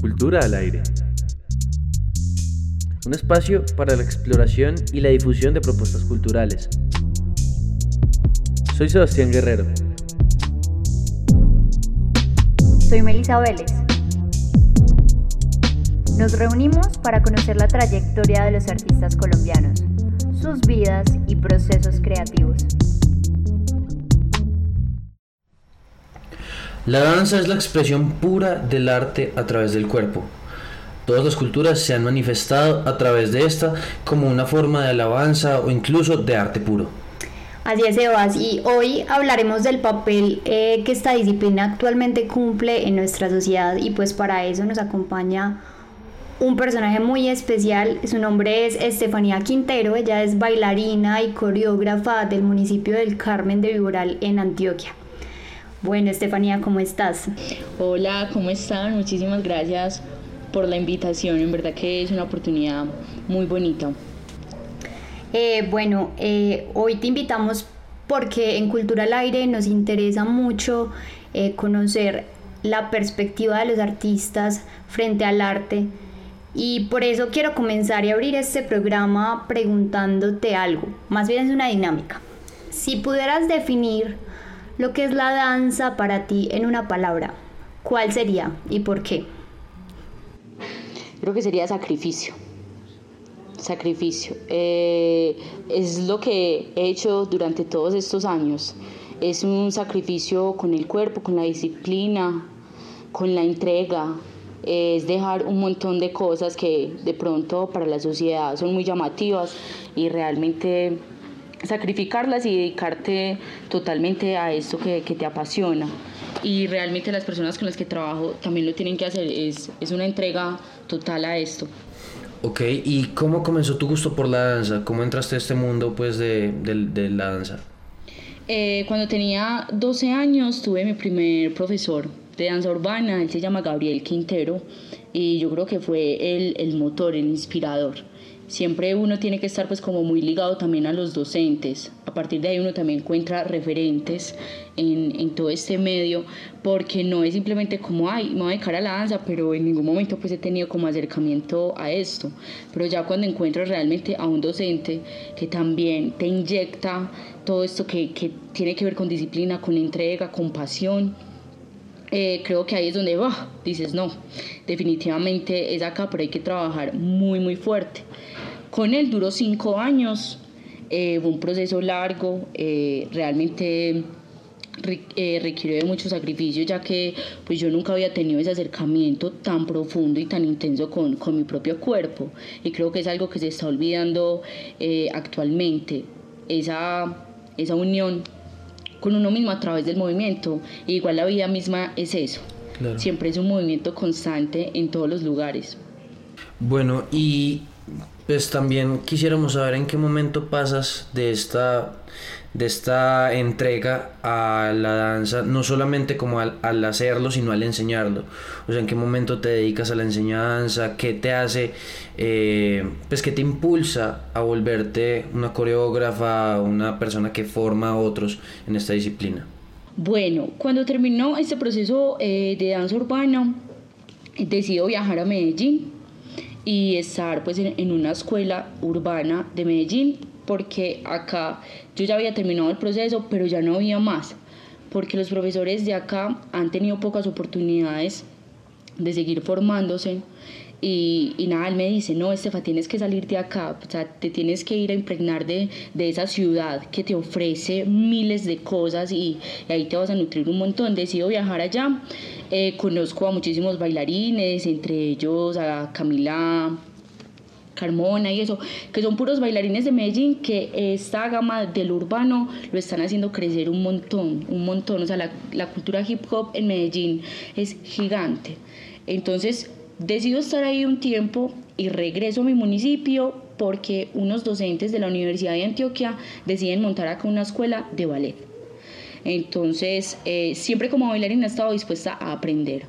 Cultura al aire. Un espacio para la exploración y la difusión de propuestas culturales. Soy Sebastián Guerrero. Soy Melisa Vélez. Nos reunimos para conocer la trayectoria de los artistas colombianos, sus vidas y procesos creativos. La danza es la expresión pura del arte a través del cuerpo. Todas las culturas se han manifestado a través de esta como una forma de alabanza o incluso de arte puro. Así es, Sebas, y hoy hablaremos del papel eh, que esta disciplina actualmente cumple en nuestra sociedad y pues para eso nos acompaña un personaje muy especial. Su nombre es Estefanía Quintero, ella es bailarina y coreógrafa del municipio del Carmen de Viboral en Antioquia. Bueno, Estefanía, ¿cómo estás? Hola, ¿cómo están? Muchísimas gracias por la invitación. En verdad que es una oportunidad muy bonita. Eh, bueno, eh, hoy te invitamos porque en Cultura al Aire nos interesa mucho eh, conocer la perspectiva de los artistas frente al arte. Y por eso quiero comenzar y abrir este programa preguntándote algo. Más bien es una dinámica. Si pudieras definir lo que es la danza para ti en una palabra, ¿cuál sería y por qué? Creo que sería sacrificio. Sacrificio. Eh, es lo que he hecho durante todos estos años. Es un sacrificio con el cuerpo, con la disciplina, con la entrega. Es dejar un montón de cosas que de pronto para la sociedad son muy llamativas y realmente sacrificarlas y dedicarte totalmente a esto que, que, te apasiona. Y realmente las personas con las que trabajo también lo tienen que hacer, es, es una entrega total a esto. Ok, ¿y cómo comenzó tu gusto por la danza? ¿Cómo entraste a este mundo pues de, de, de la danza? Eh, cuando tenía 12 años tuve mi primer profesor de danza urbana, él se llama Gabriel Quintero y yo creo que fue el, el motor, el inspirador siempre uno tiene que estar pues como muy ligado también a los docentes. A partir de ahí uno también encuentra referentes en, todo este medio, porque no es simplemente como, ay, me voy a dedicar a la danza, pero en ningún momento pues he tenido como acercamiento a esto. Pero ya cuando encuentras realmente a un docente que también te inyecta todo esto que, que tiene que ver con disciplina, con entrega, con pasión, eh, creo que ahí es donde oh, dices, no, definitivamente es acá, pero hay que trabajar muy, muy fuerte. Con él duró cinco años, eh, fue un proceso largo, eh, realmente eh, requirió de mucho sacrificio, ya que pues yo nunca había tenido ese acercamiento tan profundo y tan intenso con, con mi propio cuerpo. Y creo que es algo que se está olvidando eh, actualmente, esa, esa unión con uno mismo a través del movimiento. Y igual la vida misma es eso. Claro. Siempre es un movimiento constante en todos los lugares. Bueno, y pues también quisiéramos saber en qué momento pasas de esta, de esta entrega a la danza, no solamente como al, hacerlo, sino al enseñarlo. O sea, en qué momento te dedicas a la enseñanza, qué te hace, eh, pues qué te impulsa a volverte una coreógrafa, una persona que forma a otros en esta disciplina. Bueno, cuando terminó este proceso eh, de danza urbana, decido viajar a Medellín y estar pues en, en, una escuela urbana de Medellín porque acá yo ya había terminado el proceso pero ya no había más porque los profesores de acá han tenido pocas oportunidades de seguir formándose y, y, nada, él me dice, no, Estefa, tienes que salir de acá, o sea, te tienes que ir a impregnar de, de esa ciudad que te ofrece miles de cosas y, y, ahí te vas a nutrir un montón. Decido viajar allá, eh, conozco a muchísimos bailarines, entre ellos a Camila Carmona y eso, que son puros bailarines de Medellín que esta gama del urbano lo están haciendo crecer un montón, un montón, o sea, la, la cultura hip hop en Medellín es gigante. Entonces, Decido estar ahí un tiempo y regreso a mi municipio porque unos docentes de la Universidad de Antioquia deciden montar acá una escuela de ballet. Entonces, eh, siempre como bailarina he estado dispuesta a aprender.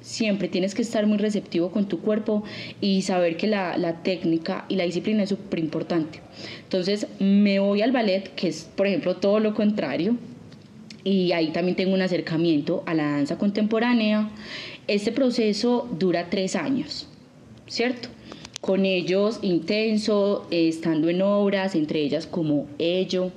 Siempre tienes que estar muy receptivo con tu cuerpo y saber que la, la técnica y la disciplina es súper importante. Entonces, me voy al ballet, que es, por ejemplo, todo lo contrario y ahí también tengo un acercamiento a la danza contemporánea. Este proceso dura tres años, ¿cierto? Con ellos intenso, estando en obras, entre ellas como Ello,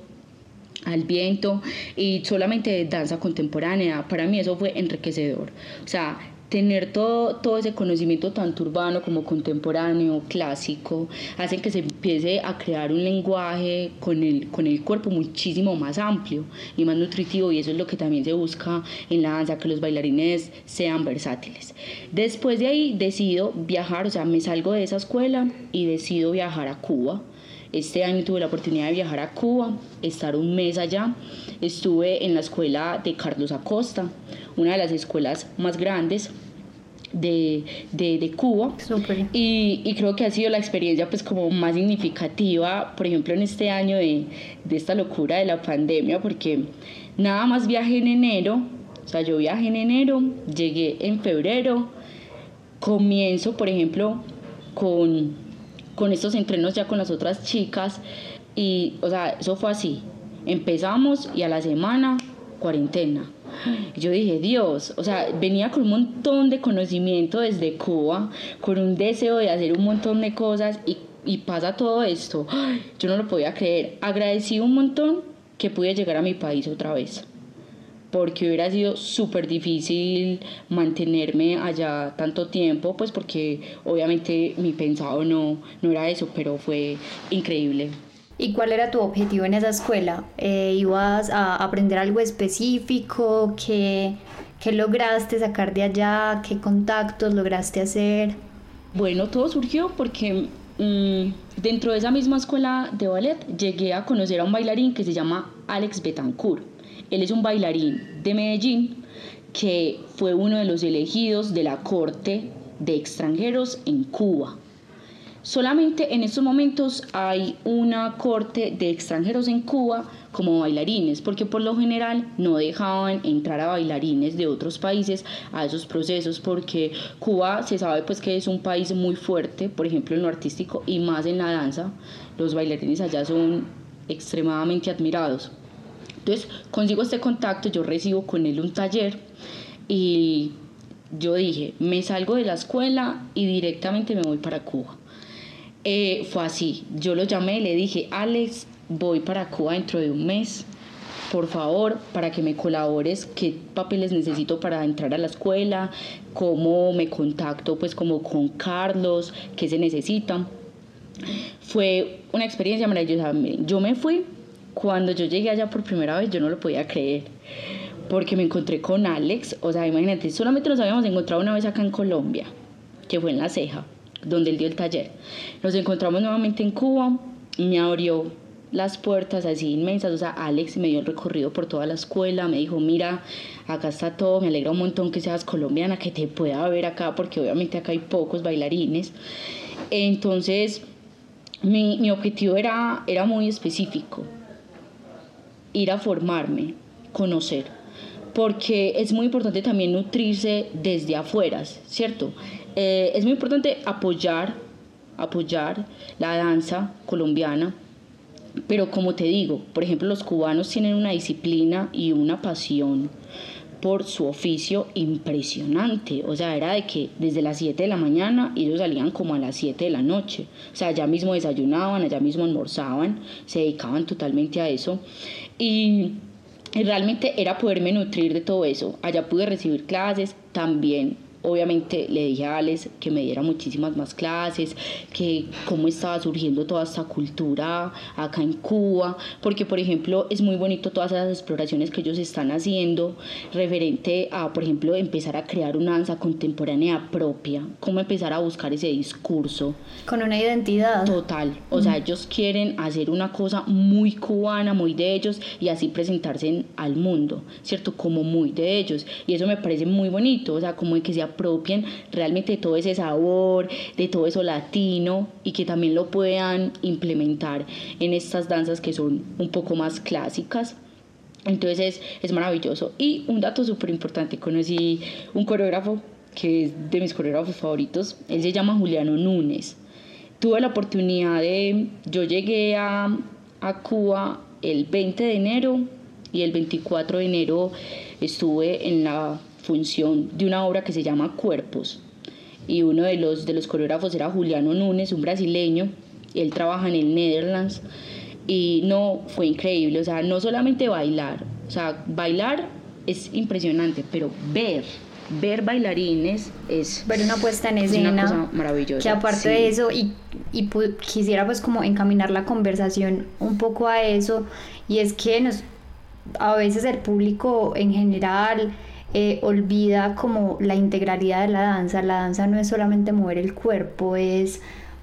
al viento y solamente danza contemporánea. Para mí eso fue enriquecedor. O sea, tener todo, todo ese conocimiento tanto urbano como contemporáneo, clásico, hacen que se empiece a crear un lenguaje con el, con el cuerpo muchísimo más amplio y más nutritivo y eso es lo que también se busca en la danza, que los bailarines sean versátiles. Después de ahí decido viajar, o sea, me salgo de esa escuela y decido viajar a Cuba. Este año tuve la oportunidad de viajar a Cuba, estar un mes allá. Estuve en la escuela de Carlos Acosta, una de las escuelas más grandes de, de, de Cuba. Y, y, creo que ha sido la experiencia pues como más significativa, por ejemplo, en este año de, de esta locura de la pandemia, porque nada más viajé en enero, o sea, yo viajé en enero, llegué en febrero, comienzo, por ejemplo, con, con estos entrenos ya con las otras chicas, y, o sea, eso fue así. Empezamos y a la semana, cuarentena yo dije, Dios, o sea, venía con un montón de conocimiento desde Cuba, con un deseo de hacer un montón de cosas y, y pasa todo esto. Yo no lo podía creer. Agradecí un montón que pude llegar a mi país otra vez porque hubiera sido súper difícil mantenerme allá tanto tiempo, pues porque obviamente mi pensado no, no era eso, pero fue increíble. ¿Y cuál era tu objetivo en esa escuela? Eh, ¿Ibas a aprender algo específico? ¿Qué, ¿Qué lograste sacar de allá? ¿Qué contactos lograste hacer? Bueno, todo surgió porque mm, dentro de esa misma escuela de ballet llegué a conocer a un bailarín que se llama Alex Betancourt. Él es un bailarín de Medellín que fue uno de los elegidos de la corte de extranjeros en Cuba. Solamente en estos momentos hay una corte de extranjeros en Cuba como bailarines, porque por lo general no dejaban entrar a bailarines de otros países a esos procesos, porque Cuba se sabe pues que es un país muy fuerte, por ejemplo en lo artístico y más en la danza, los bailarines allá son extremadamente admirados. Entonces consigo este contacto, yo recibo con él un taller y yo dije, me salgo de la escuela y directamente me voy para Cuba. Eh, fue así. Yo lo llamé, le dije, Alex, voy para Cuba dentro de un mes. Por favor, para que me colabores, qué papeles necesito para entrar a la escuela, cómo me contacto pues como con Carlos, qué se necesita. Fue una experiencia maravillosa. Yo me fui, cuando yo llegué allá por primera vez, yo no lo podía creer porque me encontré con Alex, o sea, imagínate, solamente nos habíamos encontrado una vez acá en Colombia, que fue en La Ceja, donde él dio el taller. Nos encontramos nuevamente en Cuba, me abrió las puertas así inmensas, o sea, Alex me dio el recorrido por toda la escuela, me dijo, mira, acá está todo, me alegra un montón que seas colombiana, que te pueda ver acá, porque obviamente acá hay pocos bailarines. Entonces, mi, objetivo era, era muy específico, ir a formarme, conocer, porque es muy importante también nutrirse desde afuera, ¿cierto? Eh, es muy importante apoyar, apoyar la danza colombiana, pero como te digo, por ejemplo, los cubanos tienen una disciplina y una pasión por su oficio impresionante. O sea, era de que desde las 7 de la mañana ellos salían como a las 7 de la noche. O sea, allá mismo desayunaban, allá mismo almorzaban, se dedicaban totalmente a eso. Y, y realmente era poderme nutrir de todo eso. Allá pude recibir clases, también obviamente le dije a Alex que me diera muchísimas más clases, que cómo estaba surgiendo toda esta cultura acá en Cuba, porque por ejemplo es muy bonito todas esas exploraciones que ellos están haciendo referente a, por ejemplo, empezar a crear una danza contemporánea propia, cómo empezar a buscar ese discurso. Con una identidad. Total, o sea, ellos quieren hacer una cosa muy cubana, muy de ellos y así presentarse al mundo, ¿cierto? Como muy de ellos. Y eso me parece muy bonito, o sea, como que sea apropien realmente todo ese sabor, de todo eso latino y que también lo puedan implementar en estas danzas que son un poco más clásicas. Entonces es, es maravilloso. Y un dato súper importante, conocí un coreógrafo que es de mis coreógrafos favoritos, él se llama Juliano Núñez. Tuve la oportunidad de, yo llegué a, a Cuba el 20 de enero y el 24 de enero estuve en la función de una obra que se llama Cuerpos. Y uno de los, de los coreógrafos era Juliano Núñez, un brasileño, él trabaja en el Netherlands. Y no, fue increíble, o sea, no solamente bailar, o sea, bailar es impresionante, pero ver, ver bailarines es ver una puesta en escena una cosa maravillosa. que aparte de eso y, y quisiera pues como encaminar la conversación un poco a eso y es que nos a veces el público en general eh, olvida como la integralidad de la danza. La danza no es solamente mover el cuerpo, es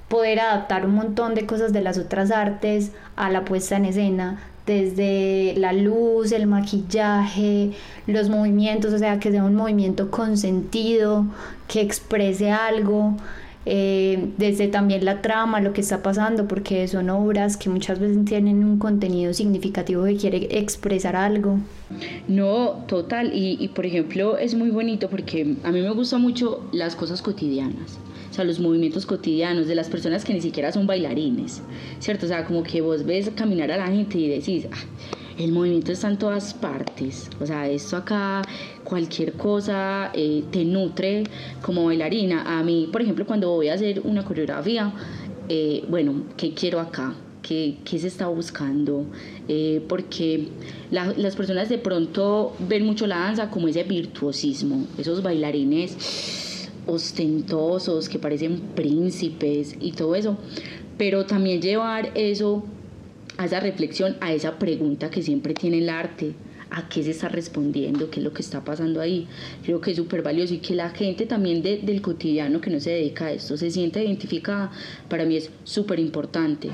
poder adaptar un montón de cosas de las otras artes a la puesta en escena, desde la luz, el maquillaje, los movimientos, o sea, que sea un movimiento con sentido, que exprese algo. Eh, desde también la trama, lo que está pasando, porque son obras que muchas veces tienen un contenido significativo que quiere expresar algo. No, total, y, por ejemplo es muy bonito porque a mí me gustan mucho las cosas cotidianas o sea, los movimientos cotidianos de las personas que ni siquiera son bailarines, ¿cierto? O sea, como que vos ves caminar a la gente y decís, ah, el movimiento está en todas partes. O sea, esto acá, cualquier cosa eh, te nutre como bailarina. A mí, por ejemplo, cuando voy a hacer una coreografía, eh, bueno, ¿qué quiero acá? ¿Qué, qué se está buscando? Eh, porque las personas de pronto ven mucho la danza como ese virtuosismo, esos bailarines ostentosos que parecen príncipes y todo eso, pero también llevar eso a esa reflexión, a esa pregunta que siempre tiene el arte, a qué se está respondiendo, qué es lo que está pasando ahí. Creo que es súper valioso y que la gente también del cotidiano que no se dedica a esto se sienta identificada, para mí es súper importante.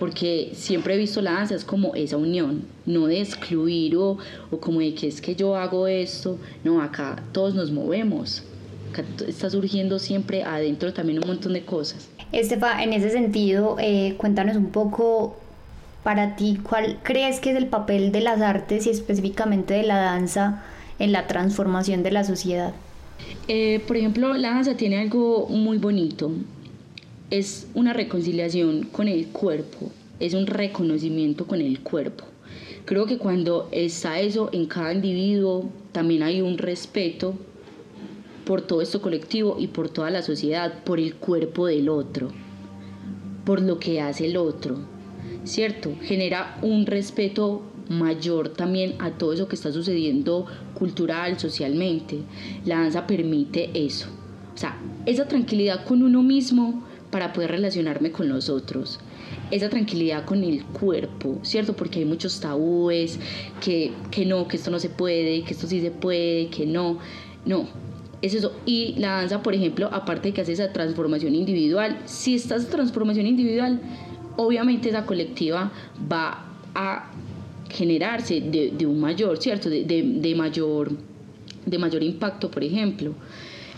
Porque siempre he visto la danza es como esa unión, no de excluir o, o como de que es que yo hago esto, no, acá todos nos movemos, acá está surgiendo siempre adentro también un montón de cosas. Estefa, en ese sentido, eh, cuéntanos un poco para ti, ¿cuál crees que es el papel de las artes y específicamente de la danza en la transformación de la sociedad? Eh, por ejemplo, la danza tiene algo muy bonito. Es una reconciliación con el cuerpo, es un reconocimiento con el cuerpo. Creo que cuando está eso en cada individuo, también hay un respeto por todo esto colectivo y por toda la sociedad, por el cuerpo del otro, por lo que hace el otro ¿cierto? Genera un respeto mayor también a todo eso que está sucediendo cultural, socialmente. La danza permite eso. O sea, esa tranquilidad con uno mismo para poder relacionarme con los otros. Esa tranquilidad con el cuerpo, ¿cierto? Porque hay muchos tabúes, que, que no, que esto no se puede, que esto sí se puede, que no. No, es eso. Y la danza, por ejemplo, aparte de que hace esa transformación individual, si esta transformación individual obviamente esa colectiva va a generarse de, un mayor, ¿cierto? De, mayor, de mayor impacto, por ejemplo.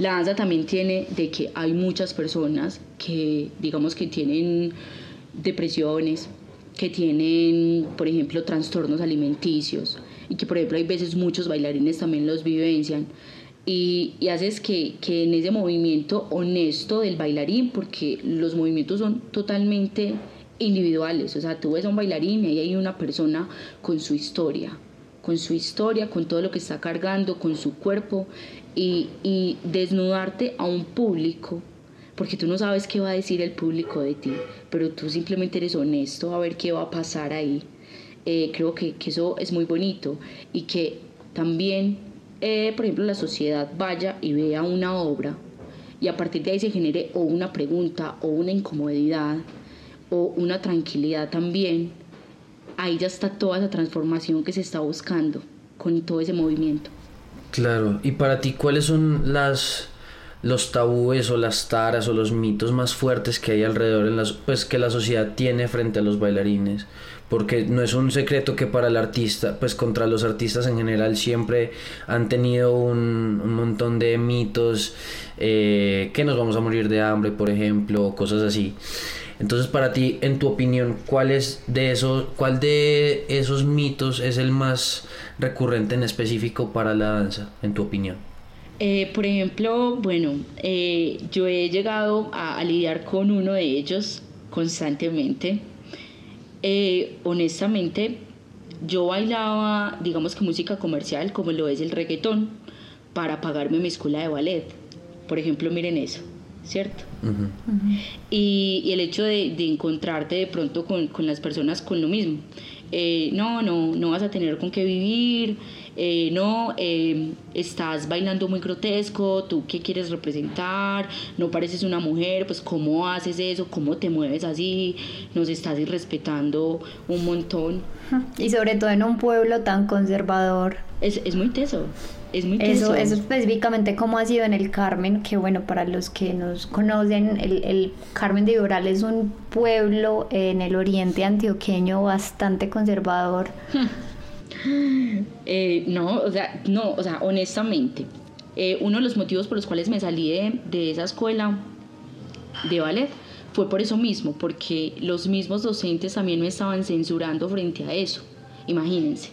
La danza también tiene de que hay muchas personas que, digamos, que tienen depresiones, que tienen, por ejemplo, trastornos alimenticios y que, por ejemplo, hay veces muchos bailarines también los vivencian. Y, y haces que, que en ese movimiento honesto del bailarín, porque los movimientos son totalmente individuales, o sea, tú ves a un bailarín y hay una persona con su historia, con su historia, con todo lo que está cargando, con su cuerpo y, y desnudarte a un público, porque tú no sabes qué va a decir el público de ti, pero tú simplemente eres honesto a ver qué va a pasar ahí. Eh, creo que, que, eso es muy bonito y que también, eh, por ejemplo, la sociedad vaya y vea una obra y a partir de ahí se genere o una pregunta o una incomodidad o una tranquilidad también, ahí ya está toda esa transformación que se está buscando con todo ese movimiento. Claro, y para ti, ¿cuáles son las los tabúes o las taras o los mitos más fuertes que hay alrededor en las, pues que la sociedad tiene frente a los bailarines porque no es un secreto que para el artista pues contra los artistas en general siempre han tenido un, un montón de mitos eh, que nos vamos a morir de hambre por ejemplo cosas así entonces, para ti, en tu opinión, ¿cuál, es de esos, ¿cuál de esos mitos es el más recurrente en específico para la danza, en tu opinión? Eh, por ejemplo, bueno, eh, yo he llegado a, lidiar con uno de ellos constantemente. Eh, honestamente, yo bailaba, digamos que música comercial, como lo es el reggaetón, para pagarme mi escuela de ballet. Por ejemplo, miren eso, ¿cierto? y, y, el hecho de, de encontrarte de pronto con, con, las personas con lo mismo. Eh, no, no, no vas a tener con qué vivir, eh, no, eh, estás bailando muy grotesco, tú qué quieres representar, no pareces una mujer, pues cómo haces eso, cómo te mueves así, nos estás irrespetando un montón. Y sobre todo en un pueblo tan conservador. Es, es muy teso. Es muy eso, eso específicamente cómo ha sido en el Carmen, que bueno, para los que nos conocen, el, el Carmen de Iboral es un pueblo en el oriente antioqueño bastante conservador. Eh, no, o sea, no, o sea, honestamente, eh, uno de los motivos por los cuales me salí de, de esa escuela de ballet fue por eso mismo, porque los mismos docentes también me estaban censurando frente a eso. Imagínense.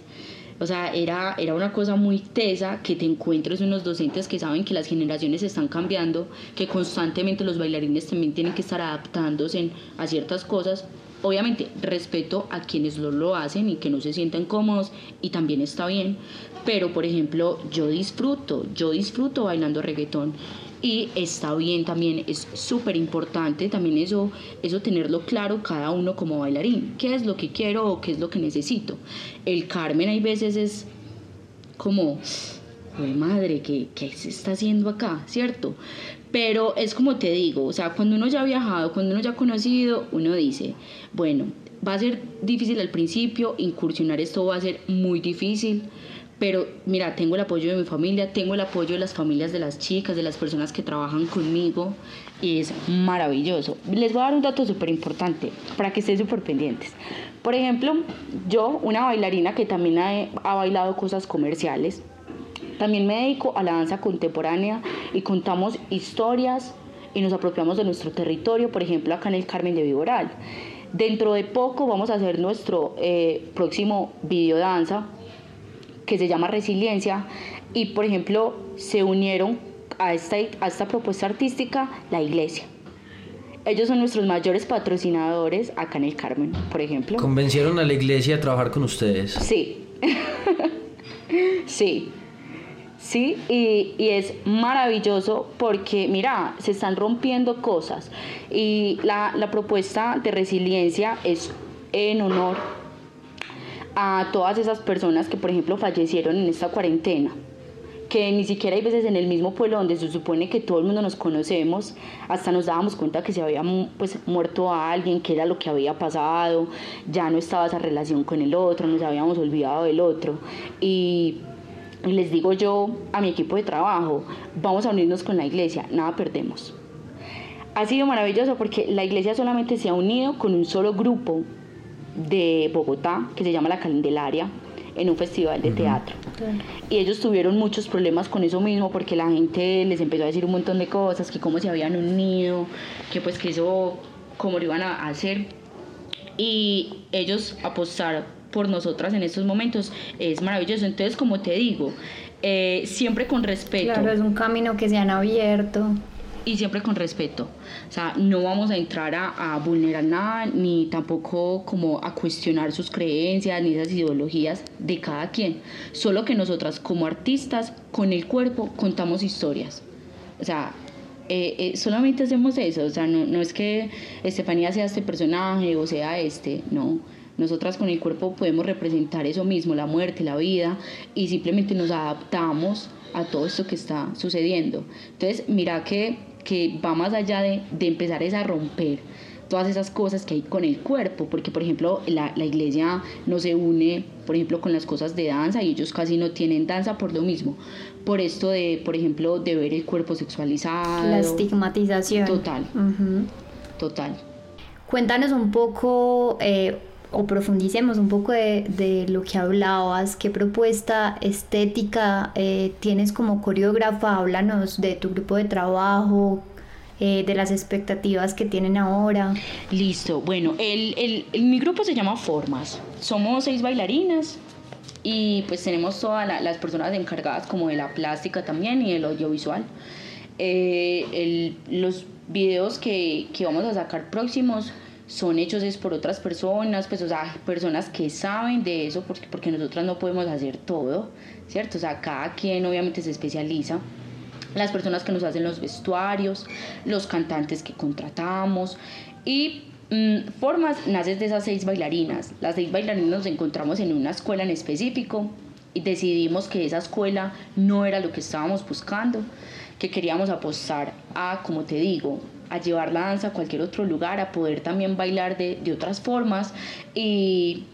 O sea, era, era una cosa muy tesa que te encuentres unos docentes que saben que las generaciones están cambiando, que constantemente los bailarines también tienen que estar adaptándose a ciertas cosas. Obviamente, respeto a quienes lo, lo hacen y que no se sientan cómodos y también está bien. Pero, por ejemplo, yo disfruto, yo disfruto bailando reggaetón y está bien también, es súper importante también eso, eso tenerlo claro cada uno como bailarín, qué es lo que quiero o qué es lo que necesito. El Carmen hay veces es como, madre, ¿qué, ¿qué se está haciendo acá? ¿Cierto? Pero es como te digo, o sea, cuando uno ya ha viajado, cuando uno ya ha conocido, uno dice, bueno, va a ser difícil al principio, incursionar esto va a ser muy difícil, pero mira, tengo el apoyo de mi familia, tengo el apoyo de las familias de las chicas, de las personas que trabajan conmigo y es maravilloso. Les voy a dar un dato súper importante para que estén súper pendientes. Por ejemplo, yo, una bailarina que también ha, ha bailado cosas comerciales, también me dedico a la danza contemporánea y contamos historias y nos apropiamos de nuestro territorio, por ejemplo, acá en el Carmen de Viboral. Dentro de poco vamos a hacer nuestro eh, próximo video danza que se llama Resiliencia y por ejemplo se unieron a esta, a esta propuesta artística la iglesia. Ellos son nuestros mayores patrocinadores acá en el Carmen, por ejemplo. ¿Convencieron a la iglesia a trabajar con ustedes? Sí. sí. Sí, y, y, es maravilloso porque, mira, se están rompiendo cosas. Y la, la propuesta de resiliencia es en honor a todas esas personas que, por ejemplo, fallecieron en esta cuarentena que ni siquiera hay veces en el mismo pueblo donde se supone que todo el mundo nos conocemos, hasta nos dábamos cuenta que se había pues, muerto a alguien, que era lo que había pasado, ya no estaba esa relación con el otro, nos habíamos olvidado del otro. Y, les digo yo a mi equipo de trabajo, vamos a unirnos con la iglesia, nada perdemos. Ha sido maravilloso porque la iglesia solamente se ha unido con un solo grupo de Bogotá que se llama La Candelaria en un festival de teatro. Y ellos tuvieron muchos problemas con eso mismo porque la gente les empezó a decir un montón de cosas, que cómo se habían unido, que pues que eso, cómo lo iban a hacer. Y ellos apostar por nosotras en estos momentos es maravilloso. Entonces, como te digo, eh, siempre con respeto. Claro, es un camino que se han abierto y siempre con respeto. O sea, no vamos a entrar a, a, vulnerar nada, ni tampoco como a cuestionar sus creencias, ni esas ideologías de cada quien. Solo que nosotras como artistas, con el cuerpo, contamos historias. O sea, eh, eh, solamente hacemos eso. O sea, no, no es que Estefanía sea este personaje o sea este, no. Nosotras con el cuerpo podemos representar eso mismo, la muerte, la vida, y simplemente nos adaptamos a todo esto que está sucediendo. Entonces, mira que que va más allá de, de empezar a romper todas esas cosas que hay con el cuerpo, porque por ejemplo la, la, iglesia no se une, por ejemplo, con las cosas de danza y ellos casi no tienen danza por lo mismo, por esto de, por ejemplo, de ver el cuerpo sexualizado. La estigmatización. Total, total. Cuéntanos un poco, eh, o profundicemos un poco de, de, lo que hablabas, qué propuesta estética eh, tienes como coreógrafa, háblanos de tu grupo de trabajo, eh, de las expectativas que tienen ahora. Listo, bueno, el, el, el, mi grupo se llama Formas, somos seis bailarinas y pues tenemos todas la, las personas encargadas como de la plástica también y del audiovisual. Eh, los videos que, que vamos a sacar próximos son hechos es por otras personas, pues, o sea, personas que saben de eso, porque, porque nosotras no podemos hacer todo, ¿cierto? O sea, cada quien obviamente se especializa. Las personas que nos hacen los vestuarios, los cantantes que contratamos y mm, formas naces de esas seis bailarinas. Las seis bailarinas nos encontramos en una escuela en específico y decidimos que esa escuela no era lo que estábamos buscando, que queríamos apostar a, como te digo, a llevar la danza a cualquier otro lugar, a poder también bailar de, de otras formas y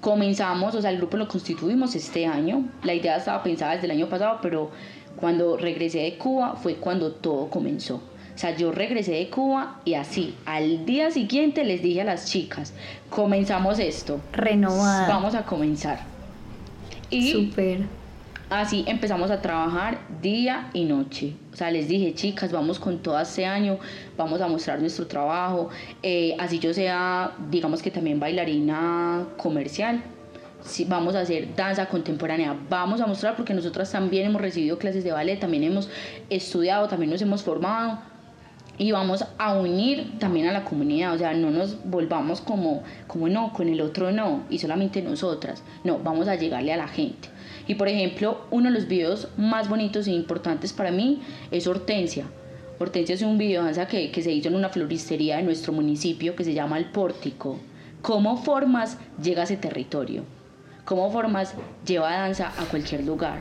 comenzamos, o sea, el grupo lo constituimos este año, la idea estaba pensada desde el año pasado, pero cuando regresé de Cuba fue cuando todo comenzó. O sea, yo regresé de Cuba y así, al día siguiente les dije a las chicas, comenzamos esto. Renovada. Vamos a comenzar. Y Súper. Así empezamos a trabajar día y noche. O sea, les dije, chicas, vamos con todo este año, vamos a mostrar nuestro trabajo. Eh, así yo sea, digamos que también bailarina comercial. Vamos a hacer danza contemporánea, vamos a mostrar porque nosotras también hemos recibido clases de ballet, también hemos estudiado, también nos hemos formado y vamos a unir también a la comunidad, o sea, no nos volvamos como, como no, con el otro no, y solamente nosotras, no, vamos a llegarle a la gente. Y por ejemplo, uno de los videos más bonitos e importantes para mí es Hortensia. Hortensia es un video de danza que, que se hizo en una floristería de nuestro municipio que se llama El Pórtico. ¿Cómo formas llega a ese territorio? ¿Cómo formas lleva danza a cualquier lugar?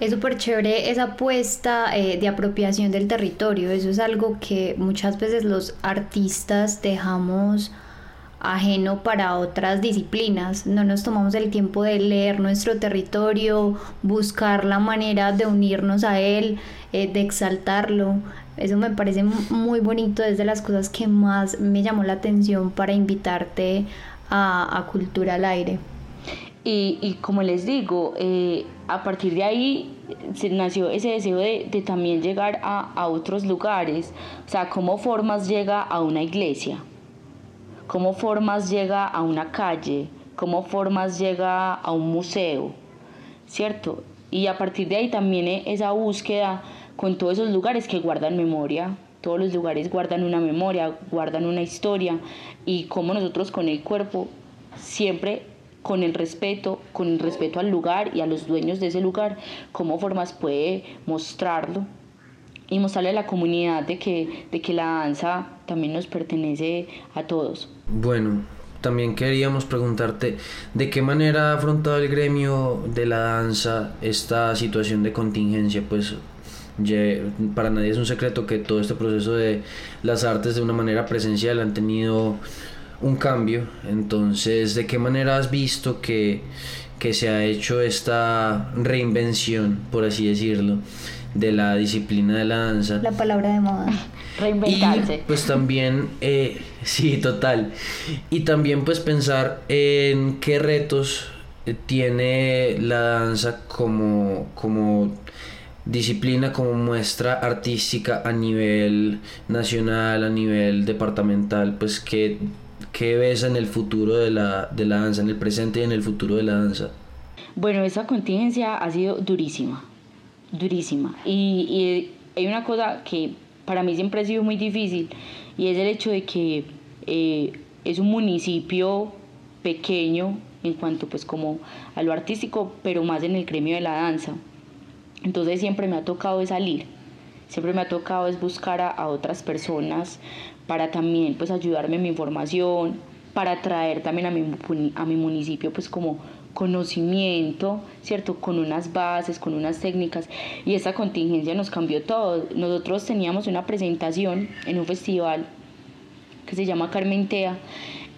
Es súper chévere esa apuesta eh, de apropiación del territorio. Eso es algo que muchas veces los artistas dejamos ajeno para otras disciplinas. No nos tomamos el tiempo de leer nuestro territorio, buscar la manera de unirnos a él, eh, de exaltarlo. Eso me parece muy bonito, es de las cosas que más me llamó la atención para invitarte a, a Cultura al Aire. Y, como les digo, eh, a partir de ahí se nació ese deseo de, de también llegar a, a, otros lugares. O sea, cómo Formas llega a una iglesia, cómo Formas llega a una calle, cómo Formas llega a un museo, ¿cierto? Y a partir de ahí también esa búsqueda con todos esos lugares que guardan memoria. Todos los lugares guardan una memoria, guardan una historia y cómo nosotros con el cuerpo siempre con el respeto, con el respeto al lugar y a los dueños de ese lugar, cómo Formas puede mostrarlo y mostrarle a la comunidad de que, de que la danza también nos pertenece a todos. Bueno, también queríamos preguntarte de qué manera ha afrontado el gremio de la danza esta situación de contingencia, pues para nadie es un secreto que todo este proceso de las artes de una manera presencial han tenido un cambio. Entonces, ¿de qué manera has visto que, que se ha hecho esta reinvención, por así decirlo, de la disciplina de la danza? La palabra de moda. Reinventarse. Y pues también, eh, sí, total. Y también pues pensar en qué retos tiene la danza como, como disciplina como muestra artística a nivel nacional, a nivel departamental, pues que ¿Qué ves en el futuro de la, de la danza, en el presente y en el futuro de la danza? Bueno, esa contingencia ha sido durísima, durísima. Y, y, hay una cosa que para mí siempre ha sido muy difícil y es el hecho de que eh, es un municipio pequeño en cuanto pues como a lo artístico, pero más en el gremio de la danza. Entonces siempre me ha tocado salir, siempre me ha tocado es buscar a, otras personas para también pues ayudarme en mi información, para traer también a mi, a mi municipio pues como conocimiento, ¿cierto? Con unas bases, con unas técnicas. Y esta contingencia nos cambió todo. Nosotros teníamos una presentación en un festival que se llama Carmentea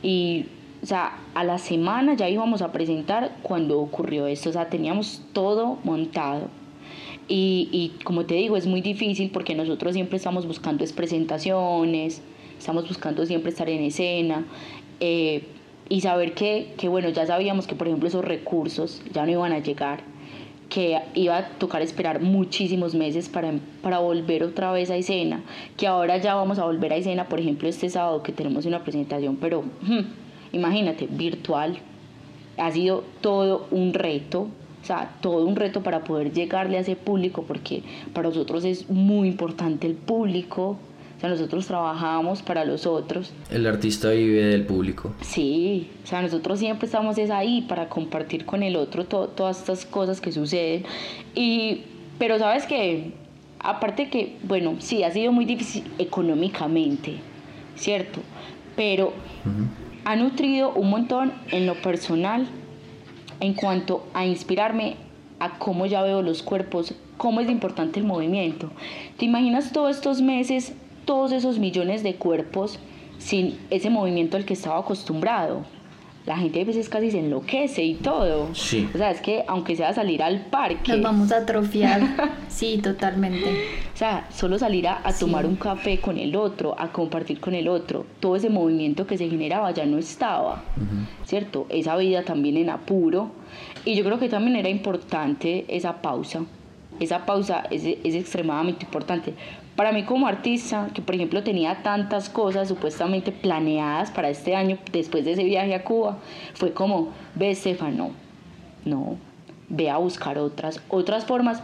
y o sea, a la semana ya íbamos a presentar cuando ocurrió esto, o sea, teníamos todo montado. Y, y como te digo, es muy difícil porque nosotros siempre estamos buscando es presentaciones, estamos buscando siempre estar en escena eh, y saber que, que, bueno, ya sabíamos que por ejemplo esos recursos ya no iban a llegar, que iba a tocar esperar muchísimos meses para, para volver otra vez a escena, que ahora ya vamos a volver a escena, por ejemplo este sábado que tenemos una presentación, pero hmm, imagínate, virtual, ha sido todo un reto, o sea, todo un reto para poder llegarle a ese público, porque para nosotros es muy importante el público, o sea, nosotros trabajamos para los otros. El artista vive del público. Sí, o sea, nosotros siempre estamos es ahí para compartir con el otro todas estas cosas que suceden. Y, pero sabes que, aparte que, bueno, sí, ha sido muy difícil económicamente, ¿cierto? Pero ha nutrido un montón en lo personal en cuanto a inspirarme a cómo ya veo los cuerpos, cómo es importante el movimiento. ¿Te imaginas todos estos meses todos esos millones de cuerpos sin ese movimiento al que estaba acostumbrado. La gente a veces casi se enloquece y todo. Sí. O sea, es que aunque sea salir al parque. Nos vamos a atrofiar. sí, totalmente. O sea, solo salir a, tomar un café con el otro, a compartir con el otro. Todo ese movimiento que se generaba ya no estaba. ¿Cierto? Esa vida también en apuro. Y yo creo que también era importante esa pausa. Esa pausa es, es extremadamente importante para mí como artista, que por ejemplo tenía tantas cosas supuestamente planeadas para este año después de ese viaje a Cuba, fue como, ve Estefano, no, ve a buscar otras, otras formas,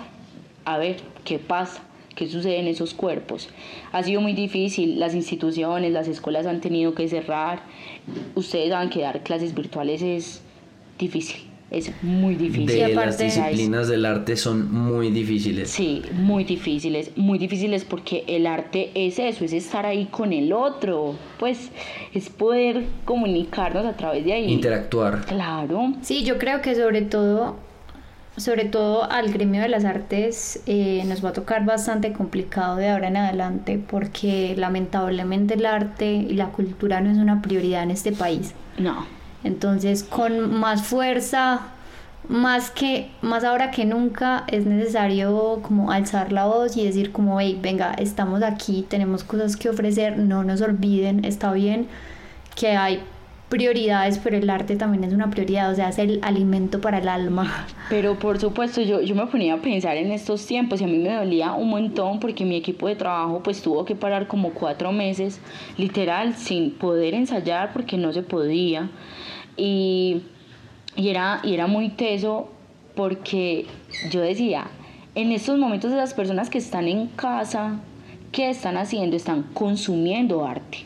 a ver qué pasa, qué sucede en esos cuerpos. Ha sido muy difícil, las instituciones, las escuelas han tenido que cerrar, ustedes saben que dar clases virtuales es difícil es muy difícil. De las disciplinas del arte son muy difíciles. Sí, muy difíciles, muy difíciles porque el arte es eso, es estar ahí con el otro, pues es poder comunicarnos a través de ahí. Interactuar. Claro. Sí, yo creo que sobre todo, sobre todo al gremio de las artes eh, nos va a tocar bastante complicado de ahora en adelante porque lamentablemente el arte y la cultura no es una prioridad en este país. No entonces, con más fuerza, más que más ahora que nunca es necesario como alzar la voz y decir como, hey, venga, estamos aquí, tenemos cosas que ofrecer, no nos olviden, está bien que hay prioridades, pero el arte también es una prioridad, o sea, es el alimento para el alma. Pero por supuesto, yo, yo me ponía a pensar en estos tiempos y a mí me dolía un montón porque mi equipo de trabajo pues tuvo que parar como cuatro meses, literal, sin poder ensayar porque no se podía. Y, era, y era muy teso porque yo decía, en estos momentos de las personas que están en casa, ¿qué están haciendo? Están consumiendo arte.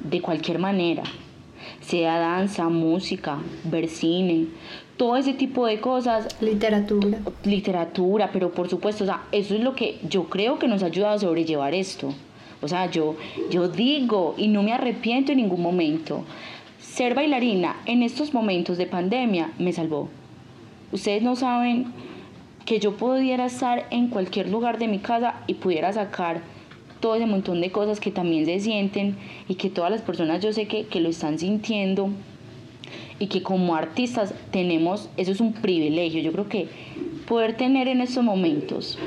De cualquier manera. Sea danza, música, ver cine, todo ese tipo de cosas. Literatura. Literatura, pero por supuesto, o sea, eso es lo que yo creo que nos ha ayudado a sobrellevar esto. O sea, yo, yo digo y no me arrepiento en ningún momento. Ser bailarina en estos momentos de pandemia me salvó. Ustedes no saben que yo pudiera estar en cualquier lugar de mi casa y pudiera sacar todo ese montón de cosas que también se sienten y que todas las personas yo sé que, que lo están sintiendo y que como artistas tenemos, eso es un privilegio. Yo creo que poder tener en estos momentos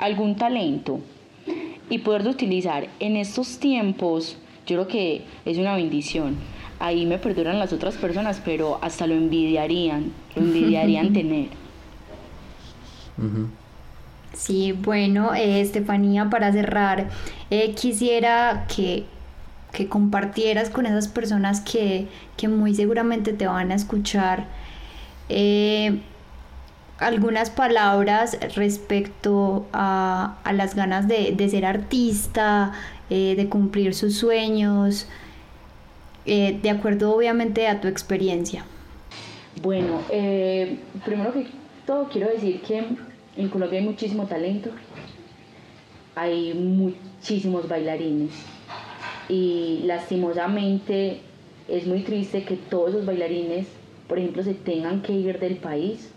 algún talento y poderlo utilizar en estos tiempos, yo creo que es una bendición ahí me perduran las otras personas, pero hasta lo envidiarían, lo envidiarían tener. Sí, bueno, eh, Estefanía, para cerrar, eh, quisiera que, compartieras con esas personas que, muy seguramente te van a escuchar eh, algunas palabras respecto a, las ganas de, de ser artista, de cumplir sus sueños, eh, de acuerdo obviamente a tu experiencia. Bueno, eh, primero que todo quiero decir que en Colombia hay muchísimo talento, hay muchísimos bailarines y lastimosamente es muy triste que todos esos bailarines, por ejemplo, se tengan que ir del país,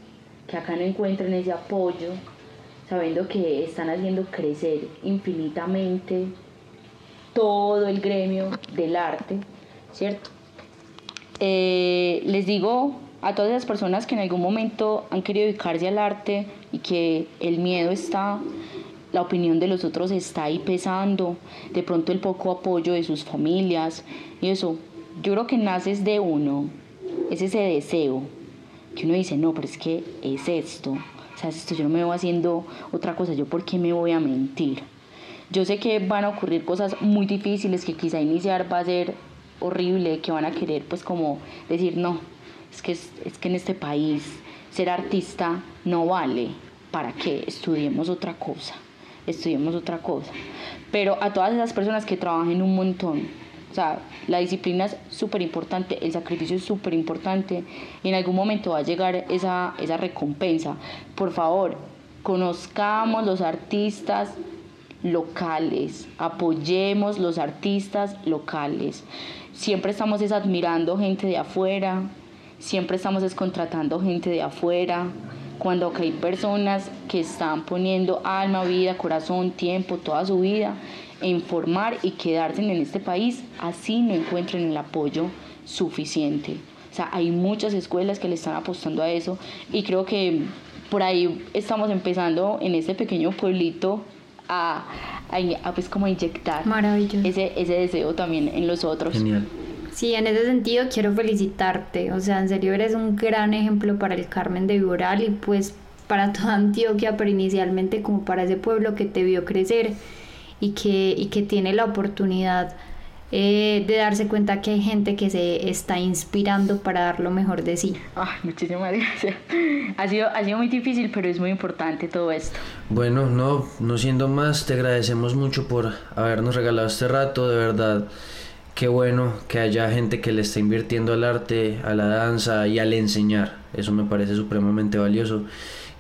que acá no encuentren ese apoyo, sabiendo que están haciendo crecer infinitamente todo el gremio del arte ¿cierto? Eh, les digo a todas esas personas que en algún momento han querido dedicarse al arte y que el miedo está, la opinión de los otros está ahí pesando, de pronto el poco apoyo de sus familias y eso, yo creo que naces de uno, es ese deseo, que uno dice, no, pero es que es esto, o sea, esto yo no me voy haciendo otra cosa, yo por qué me voy a mentir. Yo sé que van a ocurrir cosas muy difíciles que quizá iniciar va a ser horrible que van a querer pues como decir no, es que, es, que en este país ser artista no vale para que estudiemos otra cosa. estudiemos otra cosa. Pero a todas esas personas que trabajen un montón, o sea, la disciplina es súper importante, el sacrificio es súper importante y en algún momento va a llegar esa, esa recompensa. Por favor, conozcamos los artistas locales, apoyemos los artistas locales. Siempre estamos admirando gente de afuera, siempre estamos descontratando gente de afuera, cuando hay personas que están poniendo alma, vida, corazón, tiempo, toda su vida en formar y quedarse en este país, así no encuentren el apoyo suficiente. O sea, hay muchas escuelas que le están apostando a eso y creo que por ahí estamos empezando en este pequeño pueblito a, a, pues como inyectar ese, ese deseo también en los otros. Genial. Sí, en ese sentido quiero felicitarte, o sea, en serio eres un gran ejemplo para el Carmen de Viboral y pues para toda Antioquia, pero inicialmente como para ese pueblo que te vio crecer y que, y que tiene la oportunidad eh, de darse cuenta que hay gente que se está inspirando para dar lo mejor de sí. Ay, muchísimas gracias. Ha sido, ha sido muy difícil, pero es muy importante todo esto. Bueno, no, no siendo más, te agradecemos mucho por habernos regalado este rato, de verdad qué bueno que haya gente que le está invirtiendo al arte, a la danza y al enseñar. Eso me parece supremamente valioso.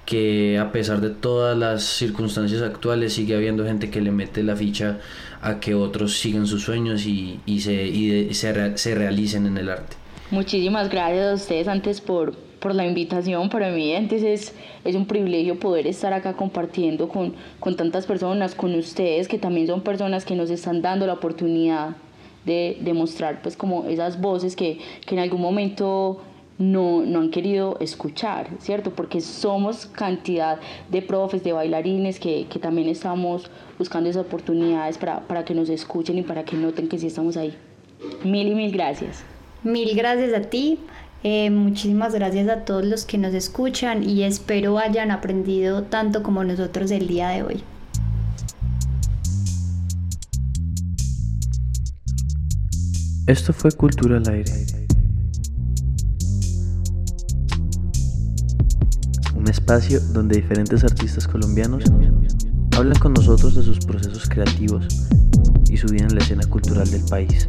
Que a pesar de todas las circunstancias actuales sigue habiendo gente que le mete la ficha a que otros sigan sus sueños y, se, se, realicen en el arte. Muchísimas gracias a ustedes antes por, por la invitación. Para mí antes es, es un privilegio poder estar acá compartiendo con, con tantas personas, con ustedes que también son personas que nos están dando la oportunidad de demostrar pues como esas voces que, que en algún momento no, no, han querido escuchar, ¿cierto? Porque somos cantidad de profes, de bailarines que, que también estamos buscando esas oportunidades para, para, que nos escuchen y para que noten que sí estamos ahí. Mil y mil gracias. Mil gracias a ti. Eh, muchísimas gracias a todos los que nos escuchan y espero hayan aprendido tanto como nosotros el día de hoy. Esto fue Cultura al Aire. Espacio donde diferentes artistas colombianos hablan con nosotros de sus procesos creativos y su vida en la escena cultural del país.